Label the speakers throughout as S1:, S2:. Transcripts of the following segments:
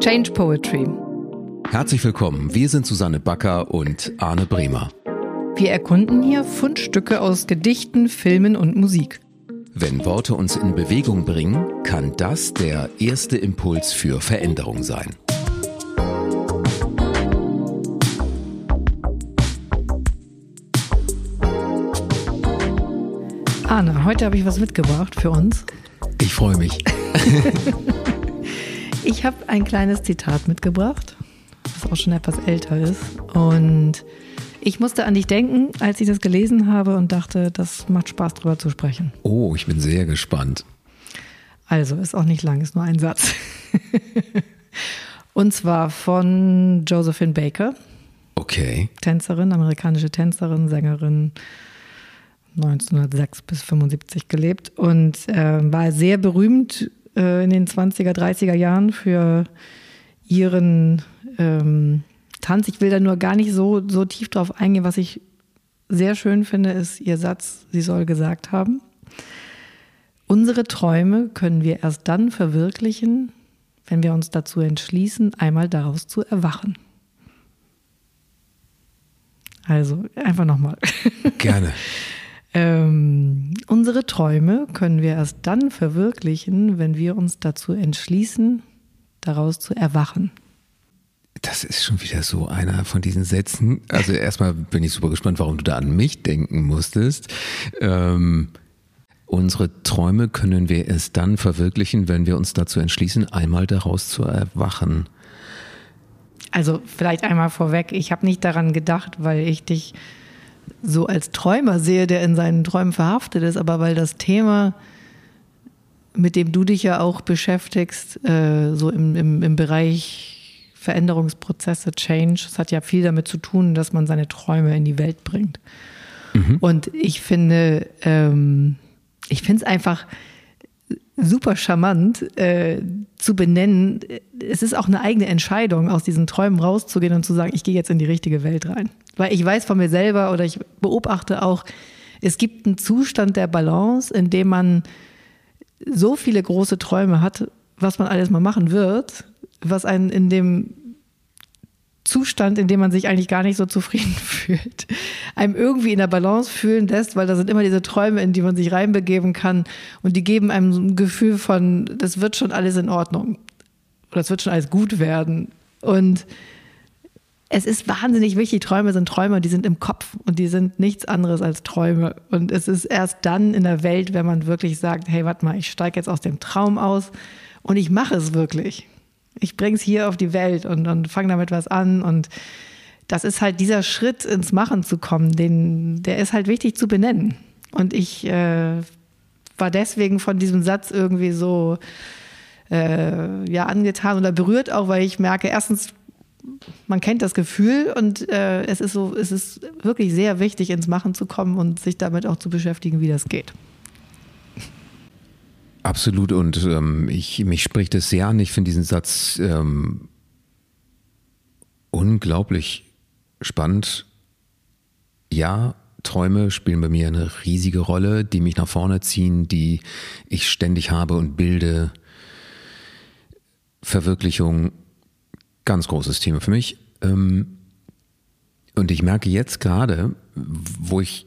S1: Change Poetry.
S2: Herzlich willkommen. Wir sind Susanne Backer und Arne Bremer.
S1: Wir erkunden hier Fundstücke aus Gedichten, Filmen und Musik.
S2: Wenn Worte uns in Bewegung bringen, kann das der erste Impuls für Veränderung sein.
S1: Arne, heute habe ich was mitgebracht für uns.
S2: Ich freue mich.
S1: ich habe ein kleines Zitat mitgebracht, was auch schon etwas älter ist. Und ich musste an dich denken, als ich das gelesen habe und dachte, das macht Spaß, darüber zu sprechen.
S2: Oh, ich bin sehr gespannt.
S1: Also, ist auch nicht lang, ist nur ein Satz. und zwar von Josephine Baker.
S2: Okay.
S1: Tänzerin, amerikanische Tänzerin, Sängerin, 1906 bis 75 gelebt und äh, war sehr berühmt äh, in den 20er, 30er Jahren für ihren ähm, Tanz. Ich will da nur gar nicht so, so tief drauf eingehen. Was ich sehr schön finde, ist ihr Satz, sie soll gesagt haben. Unsere Träume können wir erst dann verwirklichen, wenn wir uns dazu entschließen, einmal daraus zu erwachen. Also einfach nochmal.
S2: Gerne.
S1: ähm, unsere Träume können wir erst dann verwirklichen, wenn wir uns dazu entschließen, daraus zu erwachen.
S2: Das ist schon wieder so einer von diesen Sätzen. Also erstmal bin ich super gespannt, warum du da an mich denken musstest. Ähm, unsere Träume können wir erst dann verwirklichen, wenn wir uns dazu entschließen, einmal daraus zu erwachen.
S1: Also vielleicht einmal vorweg, ich habe nicht daran gedacht, weil ich dich so als Träumer sehe, der in seinen Träumen verhaftet ist, aber weil das Thema, mit dem du dich ja auch beschäftigst, äh, so im, im, im Bereich Veränderungsprozesse, Change, es hat ja viel damit zu tun, dass man seine Träume in die Welt bringt. Mhm. Und ich finde, ähm, ich finde es einfach super charmant äh, zu benennen. Es ist auch eine eigene Entscheidung, aus diesen Träumen rauszugehen und zu sagen, ich gehe jetzt in die richtige Welt rein. Weil ich weiß von mir selber oder ich beobachte auch, es gibt einen Zustand der Balance, in dem man so viele große Träume hat, was man alles mal machen wird, was einen in dem Zustand, in dem man sich eigentlich gar nicht so zufrieden fühlt, einem irgendwie in der Balance fühlen lässt, weil da sind immer diese Träume, in die man sich reinbegeben kann und die geben einem so ein Gefühl von, das wird schon alles in Ordnung oder es wird schon alles gut werden. Und es ist wahnsinnig wichtig, Träume sind Träume, die sind im Kopf und die sind nichts anderes als Träume. Und es ist erst dann in der Welt, wenn man wirklich sagt, hey, warte mal, ich steige jetzt aus dem Traum aus und ich mache es wirklich ich bringe es hier auf die Welt und, und fange damit was an. Und das ist halt dieser Schritt, ins Machen zu kommen, den, der ist halt wichtig zu benennen. Und ich äh, war deswegen von diesem Satz irgendwie so äh, ja, angetan oder berührt auch, weil ich merke, erstens, man kennt das Gefühl und äh, es ist so, es ist wirklich sehr wichtig, ins Machen zu kommen und sich damit auch zu beschäftigen, wie das geht.
S2: Absolut und ähm, ich, mich spricht es sehr an. Ich finde diesen Satz ähm, unglaublich spannend. Ja, Träume spielen bei mir eine riesige Rolle, die mich nach vorne ziehen, die ich ständig habe und bilde. Verwirklichung, ganz großes Thema für mich. Ähm, und ich merke jetzt gerade, wo ich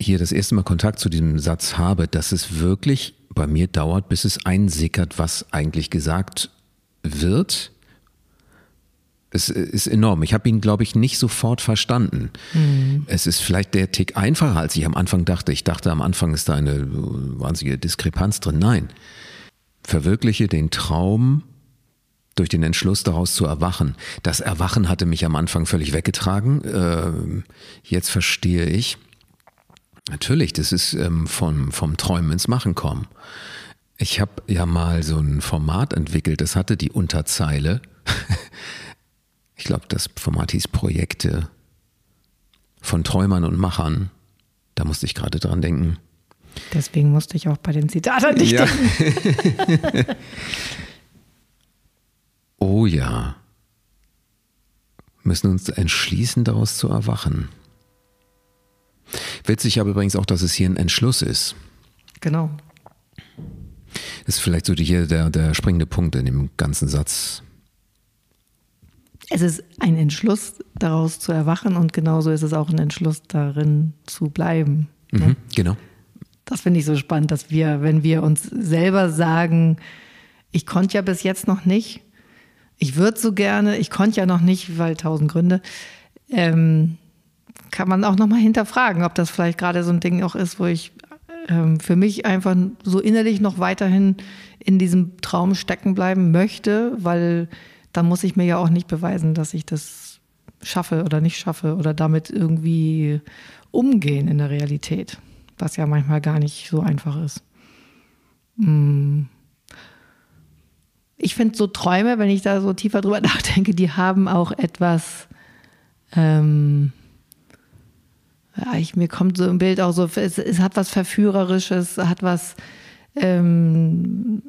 S2: hier das erste Mal Kontakt zu diesem Satz habe, dass es wirklich bei mir dauert, bis es einsickert, was eigentlich gesagt wird. Es ist enorm. Ich habe ihn, glaube ich, nicht sofort verstanden. Mhm. Es ist vielleicht der Tick einfacher, als ich am Anfang dachte. Ich dachte, am Anfang ist da eine wahnsinnige Diskrepanz drin. Nein. Verwirkliche den Traum durch den Entschluss daraus zu erwachen. Das Erwachen hatte mich am Anfang völlig weggetragen. Ähm, jetzt verstehe ich, Natürlich, das ist ähm, vom, vom Träumen ins Machen kommen. Ich habe ja mal so ein Format entwickelt, das hatte die Unterzeile. ich glaube, das Format hieß Projekte von Träumern und Machern. Da musste ich gerade dran denken.
S1: Deswegen musste ich auch bei den Zitaten nicht ja. denken.
S2: oh ja. Müssen uns entschließen, daraus zu erwachen. Witzig aber übrigens auch, dass es hier ein Entschluss ist.
S1: Genau.
S2: Das ist vielleicht so hier der, der springende Punkt in dem ganzen Satz.
S1: Es ist ein Entschluss, daraus zu erwachen und genauso ist es auch ein Entschluss, darin zu bleiben.
S2: Ne? Mhm, genau.
S1: Das finde ich so spannend, dass wir, wenn wir uns selber sagen, ich konnte ja bis jetzt noch nicht, ich würde so gerne, ich konnte ja noch nicht, weil tausend Gründe, ähm, kann man auch nochmal hinterfragen, ob das vielleicht gerade so ein Ding auch ist, wo ich ähm, für mich einfach so innerlich noch weiterhin in diesem Traum stecken bleiben möchte, weil dann muss ich mir ja auch nicht beweisen, dass ich das schaffe oder nicht schaffe oder damit irgendwie umgehen in der Realität was ja manchmal gar nicht so einfach ist. Hm. Ich finde so Träume, wenn ich da so tiefer drüber nachdenke, die haben auch etwas, ähm, ja, ich, mir kommt so im Bild auch so, es, es hat was Verführerisches, hat was, ähm,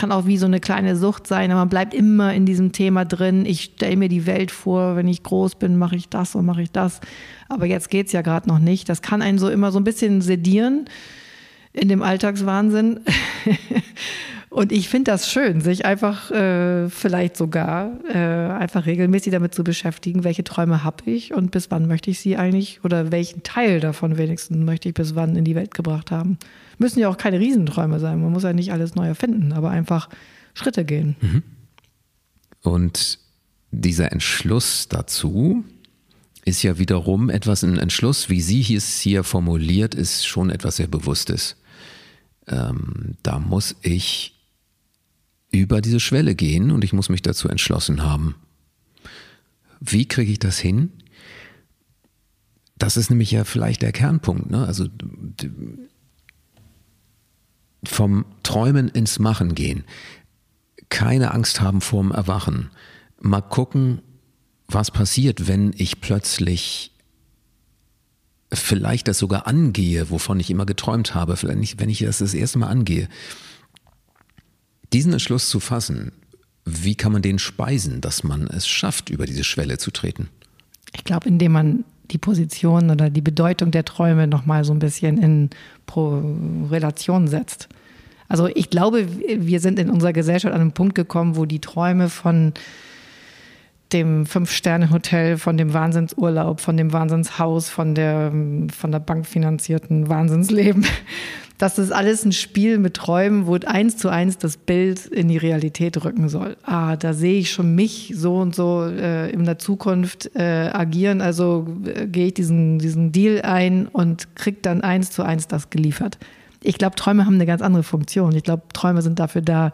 S1: kann auch wie so eine kleine Sucht sein, aber man bleibt immer in diesem Thema drin. Ich stelle mir die Welt vor, wenn ich groß bin, mache ich das und mache ich das. Aber jetzt geht es ja gerade noch nicht. Das kann einen so immer so ein bisschen sedieren in dem Alltagswahnsinn. Und ich finde das schön, sich einfach äh, vielleicht sogar äh, einfach regelmäßig damit zu beschäftigen, welche Träume habe ich und bis wann möchte ich sie eigentlich oder welchen Teil davon wenigstens möchte ich bis wann in die Welt gebracht haben. Müssen ja auch keine Riesenträume sein, man muss ja nicht alles neu erfinden, aber einfach Schritte gehen. Mhm.
S2: Und dieser Entschluss dazu ist ja wiederum etwas, ein Entschluss, wie sie es hier formuliert, ist schon etwas sehr Bewusstes. Ähm, da muss ich über diese Schwelle gehen und ich muss mich dazu entschlossen haben. Wie kriege ich das hin? Das ist nämlich ja vielleicht der Kernpunkt. Ne? Also vom Träumen ins Machen gehen. Keine Angst haben vorm Erwachen. Mal gucken, was passiert, wenn ich plötzlich vielleicht das sogar angehe, wovon ich immer geträumt habe, vielleicht nicht, wenn ich das das erste Mal angehe diesen Entschluss zu fassen, wie kann man den speisen, dass man es schafft, über diese Schwelle zu treten?
S1: Ich glaube, indem man die Position oder die Bedeutung der Träume nochmal so ein bisschen in Pro Relation setzt. Also ich glaube, wir sind in unserer Gesellschaft an einem Punkt gekommen, wo die Träume von dem Fünf-Sterne-Hotel, von dem Wahnsinnsurlaub, von dem Wahnsinnshaus, von der, von der bankfinanzierten Wahnsinnsleben, das ist alles ein Spiel mit Träumen, wo eins zu eins das Bild in die Realität rücken soll. Ah, da sehe ich schon mich so und so äh, in der Zukunft äh, agieren. Also äh, gehe ich diesen, diesen Deal ein und kriege dann eins zu eins das geliefert. Ich glaube, Träume haben eine ganz andere Funktion. Ich glaube, Träume sind dafür da,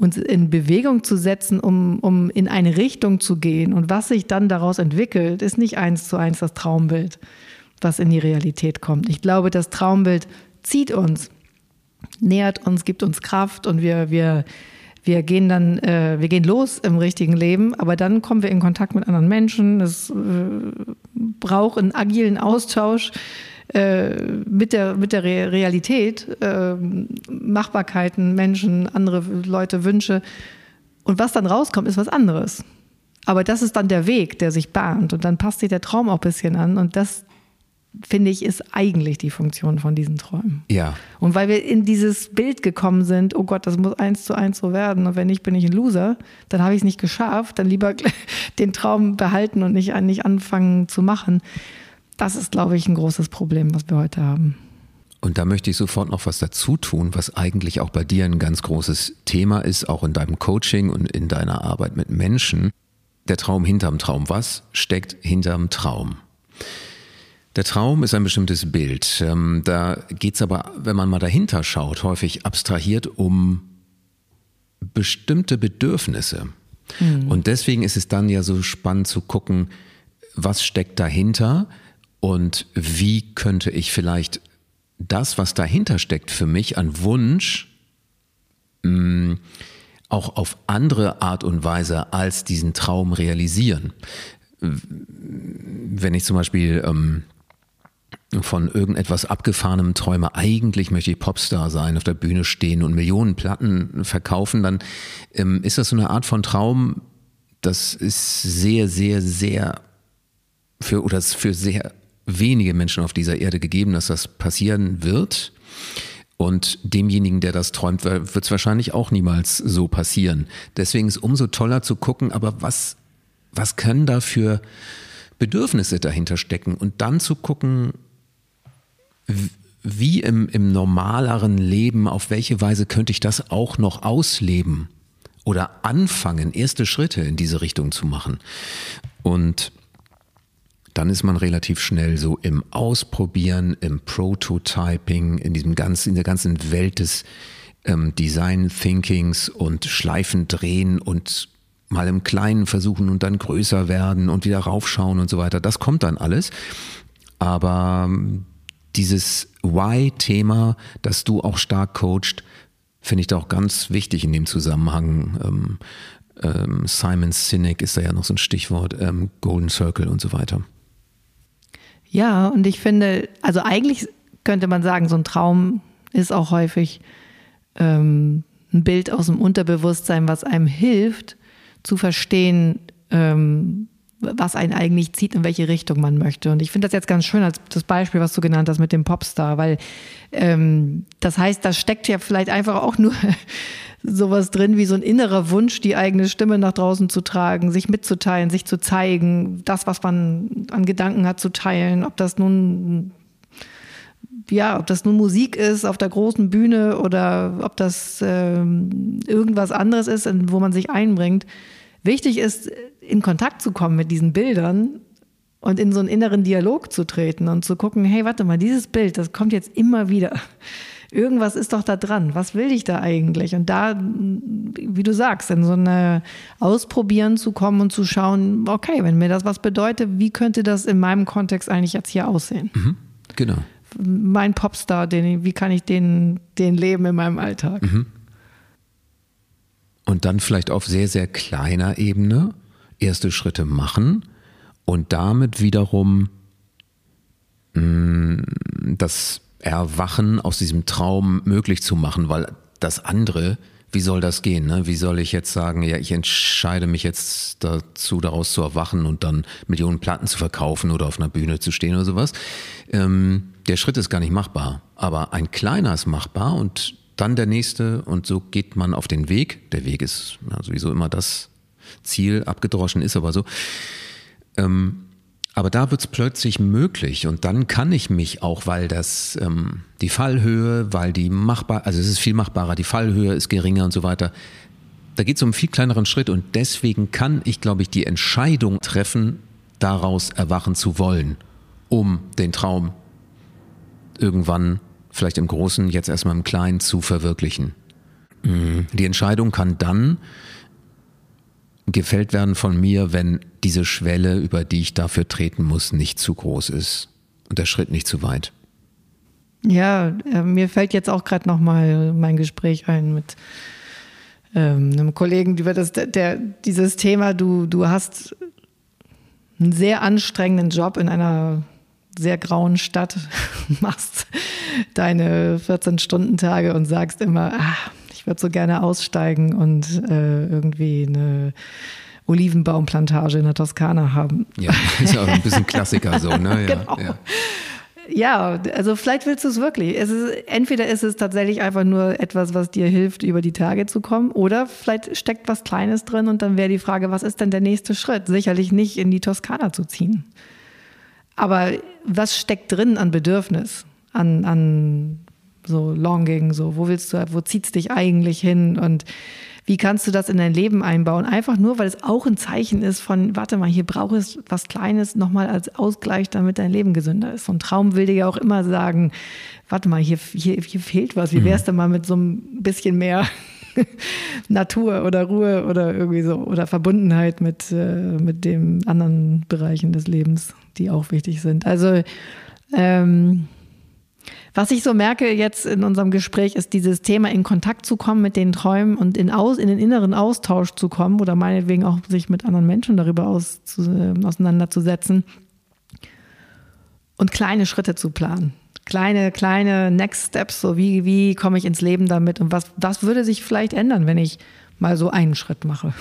S1: uns in Bewegung zu setzen, um, um in eine Richtung zu gehen. Und was sich dann daraus entwickelt, ist nicht eins zu eins das Traumbild, was in die Realität kommt. Ich glaube, das Traumbild zieht uns, nährt uns, gibt uns Kraft und wir, wir, wir gehen dann, äh, wir gehen los im richtigen Leben, aber dann kommen wir in Kontakt mit anderen Menschen. Es äh, braucht einen agilen Austausch äh, mit der, mit der Re Realität, äh, Machbarkeiten, Menschen, andere Leute, Wünsche. Und was dann rauskommt, ist was anderes. Aber das ist dann der Weg, der sich bahnt. Und dann passt sich der Traum auch ein bisschen an. Und das, finde ich, ist eigentlich die Funktion von diesen Träumen.
S2: Ja.
S1: Und weil wir in dieses Bild gekommen sind, oh Gott, das muss eins zu eins so werden. Und wenn nicht, bin ich ein Loser, dann habe ich es nicht geschafft, dann lieber den Traum behalten und nicht, nicht anfangen zu machen. Das ist, glaube ich, ein großes Problem, was wir heute haben.
S2: Und da möchte ich sofort noch was dazu tun, was eigentlich auch bei dir ein ganz großes Thema ist, auch in deinem Coaching und in deiner Arbeit mit Menschen. Der Traum hinterm Traum. Was steckt hinterm Traum? Der Traum ist ein bestimmtes Bild. Ähm, da geht es aber, wenn man mal dahinter schaut, häufig abstrahiert um bestimmte Bedürfnisse. Mhm. Und deswegen ist es dann ja so spannend zu gucken, was steckt dahinter und wie könnte ich vielleicht das, was dahinter steckt, für mich an Wunsch, mm, auch auf andere Art und Weise als diesen Traum realisieren. Wenn ich zum Beispiel ähm, von irgendetwas abgefahrenem träume, eigentlich möchte ich Popstar sein, auf der Bühne stehen und Millionen Platten verkaufen, dann ähm, ist das so eine Art von Traum, das ist sehr, sehr, sehr für oder ist für sehr wenige Menschen auf dieser Erde gegeben, dass das passieren wird. Und demjenigen, der das träumt, wird es wahrscheinlich auch niemals so passieren. Deswegen ist es umso toller zu gucken, aber was, was können da für Bedürfnisse dahinter stecken? Und dann zu gucken, wie im, im normaleren Leben, auf welche Weise könnte ich das auch noch ausleben oder anfangen, erste Schritte in diese Richtung zu machen. Und dann ist man relativ schnell so im Ausprobieren, im Prototyping, in diesem ganzen, in der ganzen Welt des ähm, Design Thinkings und Schleifen drehen und mal im Kleinen versuchen und dann größer werden und wieder raufschauen und so weiter. Das kommt dann alles. Aber ähm, dieses Why-Thema, das du auch stark coacht, finde ich da auch ganz wichtig in dem Zusammenhang. Ähm, ähm, Simon Sinek ist da ja noch so ein Stichwort, ähm, Golden Circle und so weiter.
S1: Ja, und ich finde, also eigentlich könnte man sagen, so ein Traum ist auch häufig ähm, ein Bild aus dem Unterbewusstsein, was einem hilft zu verstehen, ähm, was einen eigentlich zieht, in welche Richtung man möchte. Und ich finde das jetzt ganz schön als das Beispiel, was du genannt hast mit dem Popstar, weil ähm, das heißt, da steckt ja vielleicht einfach auch nur sowas drin wie so ein innerer Wunsch, die eigene Stimme nach draußen zu tragen, sich mitzuteilen, sich zu zeigen, das, was man an Gedanken hat, zu teilen, ob das nun ja, ob das nun Musik ist auf der großen Bühne oder ob das ähm, irgendwas anderes ist, wo man sich einbringt. Wichtig ist, in Kontakt zu kommen mit diesen Bildern und in so einen inneren Dialog zu treten und zu gucken, hey, warte mal, dieses Bild, das kommt jetzt immer wieder. Irgendwas ist doch da dran. Was will ich da eigentlich? Und da, wie du sagst, in so eine Ausprobieren zu kommen und zu schauen, okay, wenn mir das was bedeutet, wie könnte das in meinem Kontext eigentlich jetzt hier aussehen?
S2: Mhm, genau.
S1: Mein Popstar, den, wie kann ich den, den leben in meinem Alltag? Mhm.
S2: Und dann vielleicht auf sehr, sehr kleiner Ebene erste Schritte machen und damit wiederum mh, mm, das Erwachen aus diesem Traum möglich zu machen, weil das andere, wie soll das gehen? Ne? Wie soll ich jetzt sagen, ja, ich entscheide mich jetzt dazu, daraus zu erwachen und dann Millionen Platten zu verkaufen oder auf einer Bühne zu stehen oder sowas? Ähm, der Schritt ist gar nicht machbar, aber ein kleiner ist machbar und dann der nächste und so geht man auf den Weg. Der Weg ist ja, sowieso immer das Ziel abgedroschen ist, aber so. Ähm, aber da wird es plötzlich möglich und dann kann ich mich auch, weil das ähm, die Fallhöhe, weil die machbar, also es ist viel machbarer, die Fallhöhe ist geringer und so weiter. Da geht es um einen viel kleineren Schritt und deswegen kann ich, glaube ich, die Entscheidung treffen, daraus erwachen zu wollen, um den Traum irgendwann, vielleicht im Großen, jetzt erstmal im Kleinen zu verwirklichen. Mhm. Die Entscheidung kann dann gefällt werden von mir, wenn diese Schwelle, über die ich dafür treten muss, nicht zu groß ist und der Schritt nicht zu weit.
S1: Ja, äh, mir fällt jetzt auch gerade noch mal mein Gespräch ein mit ähm, einem Kollegen über das, der, dieses Thema. Du, du hast einen sehr anstrengenden Job in einer sehr grauen Stadt, machst deine 14-Stunden-Tage und sagst immer, ah, ich würde so gerne aussteigen und äh, irgendwie eine Olivenbaumplantage in der Toskana haben.
S2: Ja, ist ja auch ein bisschen Klassiker so, ne?
S1: Ja, genau. ja. Ja, also vielleicht willst du es wirklich. Es ist, entweder ist es tatsächlich einfach nur etwas, was dir hilft, über die Tage zu kommen, oder vielleicht steckt was Kleines drin und dann wäre die Frage, was ist denn der nächste Schritt? Sicherlich nicht in die Toskana zu ziehen. Aber was steckt drin an Bedürfnis, an, an so Longing, so wo willst du, wo zieht es dich eigentlich hin und wie kannst du das in dein Leben einbauen? Einfach nur, weil es auch ein Zeichen ist von, warte mal, hier brauche ich was Kleines nochmal als Ausgleich, damit dein Leben gesünder ist. So ein Traum will dir ja auch immer sagen, warte mal, hier, hier, hier fehlt was. Wie wär's denn mal mit so ein bisschen mehr Natur oder Ruhe oder irgendwie so oder Verbundenheit mit, äh, mit den anderen Bereichen des Lebens, die auch wichtig sind. Also ähm, was ich so merke jetzt in unserem Gespräch, ist dieses Thema in Kontakt zu kommen mit den Träumen und in, aus, in den inneren Austausch zu kommen oder meinetwegen auch sich mit anderen Menschen darüber aus, zu, äh, auseinanderzusetzen und kleine Schritte zu planen. Kleine, kleine Next Steps, so wie, wie komme ich ins Leben damit und was, was würde sich vielleicht ändern, wenn ich mal so einen Schritt mache.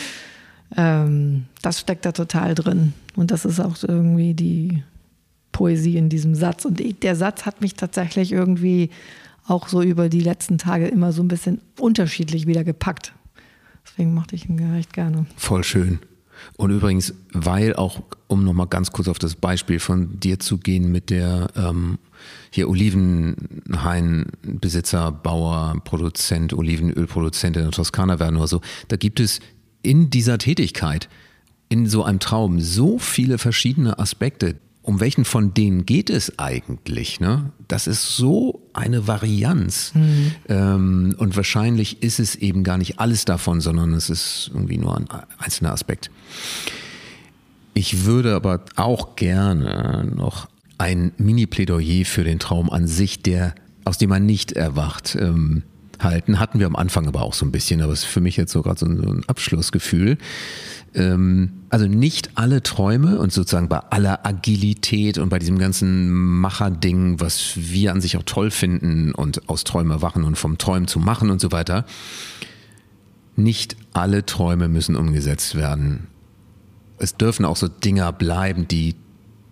S1: ähm, das steckt da total drin und das ist auch irgendwie die, Poesie in diesem Satz. Und der Satz hat mich tatsächlich irgendwie auch so über die letzten Tage immer so ein bisschen unterschiedlich wieder gepackt. Deswegen mochte ich ihn recht gerne.
S2: Voll schön. Und übrigens, weil auch, um nochmal ganz kurz auf das Beispiel von dir zu gehen mit der ähm, hier Olivenhainbesitzer, Bauer, Produzent, Olivenölproduzent in der Toskana werden oder so, da gibt es in dieser Tätigkeit, in so einem Traum so viele verschiedene Aspekte, um welchen von denen geht es eigentlich? Ne? Das ist so eine Varianz. Mhm. Ähm, und wahrscheinlich ist es eben gar nicht alles davon, sondern es ist irgendwie nur ein einzelner Aspekt. Ich würde aber auch gerne noch ein Mini-Plädoyer für den Traum an sich, der, aus dem man nicht erwacht, ähm, halten. Hatten wir am Anfang aber auch so ein bisschen, aber es ist für mich jetzt so gerade so ein Abschlussgefühl ähm, also nicht alle Träume und sozusagen bei aller Agilität und bei diesem ganzen Macherding, was wir an sich auch toll finden und aus Träumen erwachen und vom Träumen zu machen und so weiter, nicht alle Träume müssen umgesetzt werden. Es dürfen auch so Dinger bleiben, die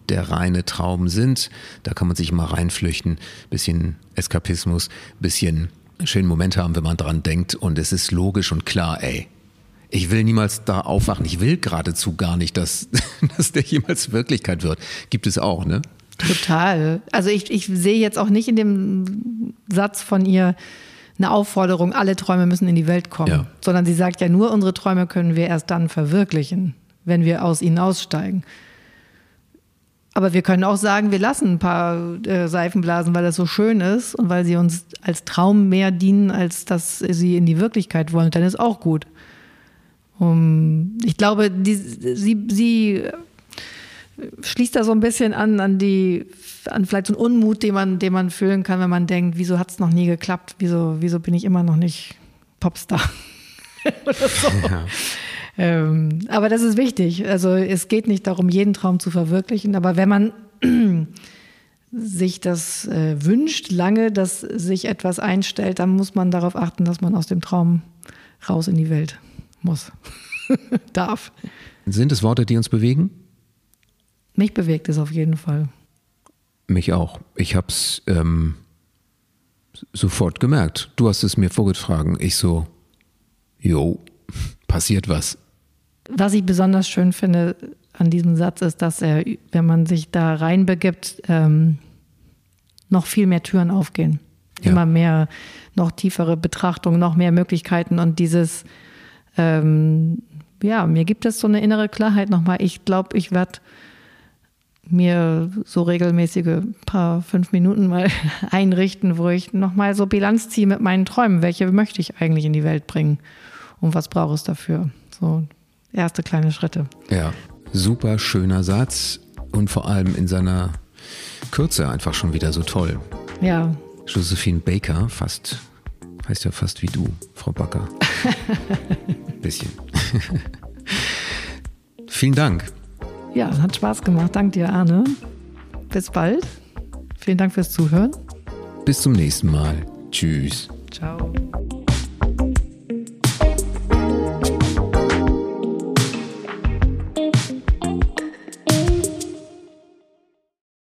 S2: der reine Traum sind. Da kann man sich mal reinflüchten, bisschen Eskapismus, bisschen schönen Moment haben, wenn man dran denkt und es ist logisch und klar, ey, ich will niemals da aufwachen. Ich will geradezu gar nicht, dass, dass der jemals Wirklichkeit wird. Gibt es auch, ne?
S1: Total. Also ich, ich sehe jetzt auch nicht in dem Satz von ihr eine Aufforderung, alle Träume müssen in die Welt kommen, ja. sondern sie sagt ja nur, unsere Träume können wir erst dann verwirklichen, wenn wir aus ihnen aussteigen. Aber wir können auch sagen, wir lassen ein paar äh, Seifenblasen, weil das so schön ist und weil sie uns als Traum mehr dienen, als dass sie in die Wirklichkeit wollen. Dann ist auch gut. Um, ich glaube, die, sie, sie schließt da so ein bisschen an, an die, an vielleicht so einen Unmut, den man, den man fühlen kann, wenn man denkt, wieso hat es noch nie geklappt? Wieso, wieso bin ich immer noch nicht Popstar? Oder so. Ja. Ähm, aber das ist wichtig. Also es geht nicht darum, jeden Traum zu verwirklichen, aber wenn man sich das äh, wünscht, lange, dass sich etwas einstellt, dann muss man darauf achten, dass man aus dem Traum raus in die Welt muss, darf.
S2: Sind es Worte, die uns bewegen?
S1: Mich bewegt es auf jeden Fall.
S2: Mich auch. Ich habe es ähm, sofort gemerkt. Du hast es mir vorgetragen. Ich so, jo, passiert was.
S1: Was ich besonders schön finde an diesem Satz ist, dass er, wenn man sich da reinbegibt, ähm, noch viel mehr Türen aufgehen. Ja. Immer mehr, noch tiefere Betrachtung, noch mehr Möglichkeiten und dieses ähm, ja, mir gibt es so eine innere Klarheit nochmal. Ich glaube, ich werde mir so regelmäßige paar fünf Minuten mal einrichten, wo ich nochmal so Bilanz ziehe mit meinen Träumen. Welche möchte ich eigentlich in die Welt bringen? Und was brauche es dafür? So erste kleine Schritte.
S2: Ja, super schöner Satz und vor allem in seiner Kürze einfach schon wieder so toll.
S1: Ja.
S2: Josephine Baker, fast, heißt ja fast wie du, Frau Backer. Bisschen. Vielen Dank.
S1: Ja, hat Spaß gemacht. Dank dir, Arne. Bis bald. Vielen Dank fürs Zuhören.
S2: Bis zum nächsten Mal. Tschüss.
S1: Ciao.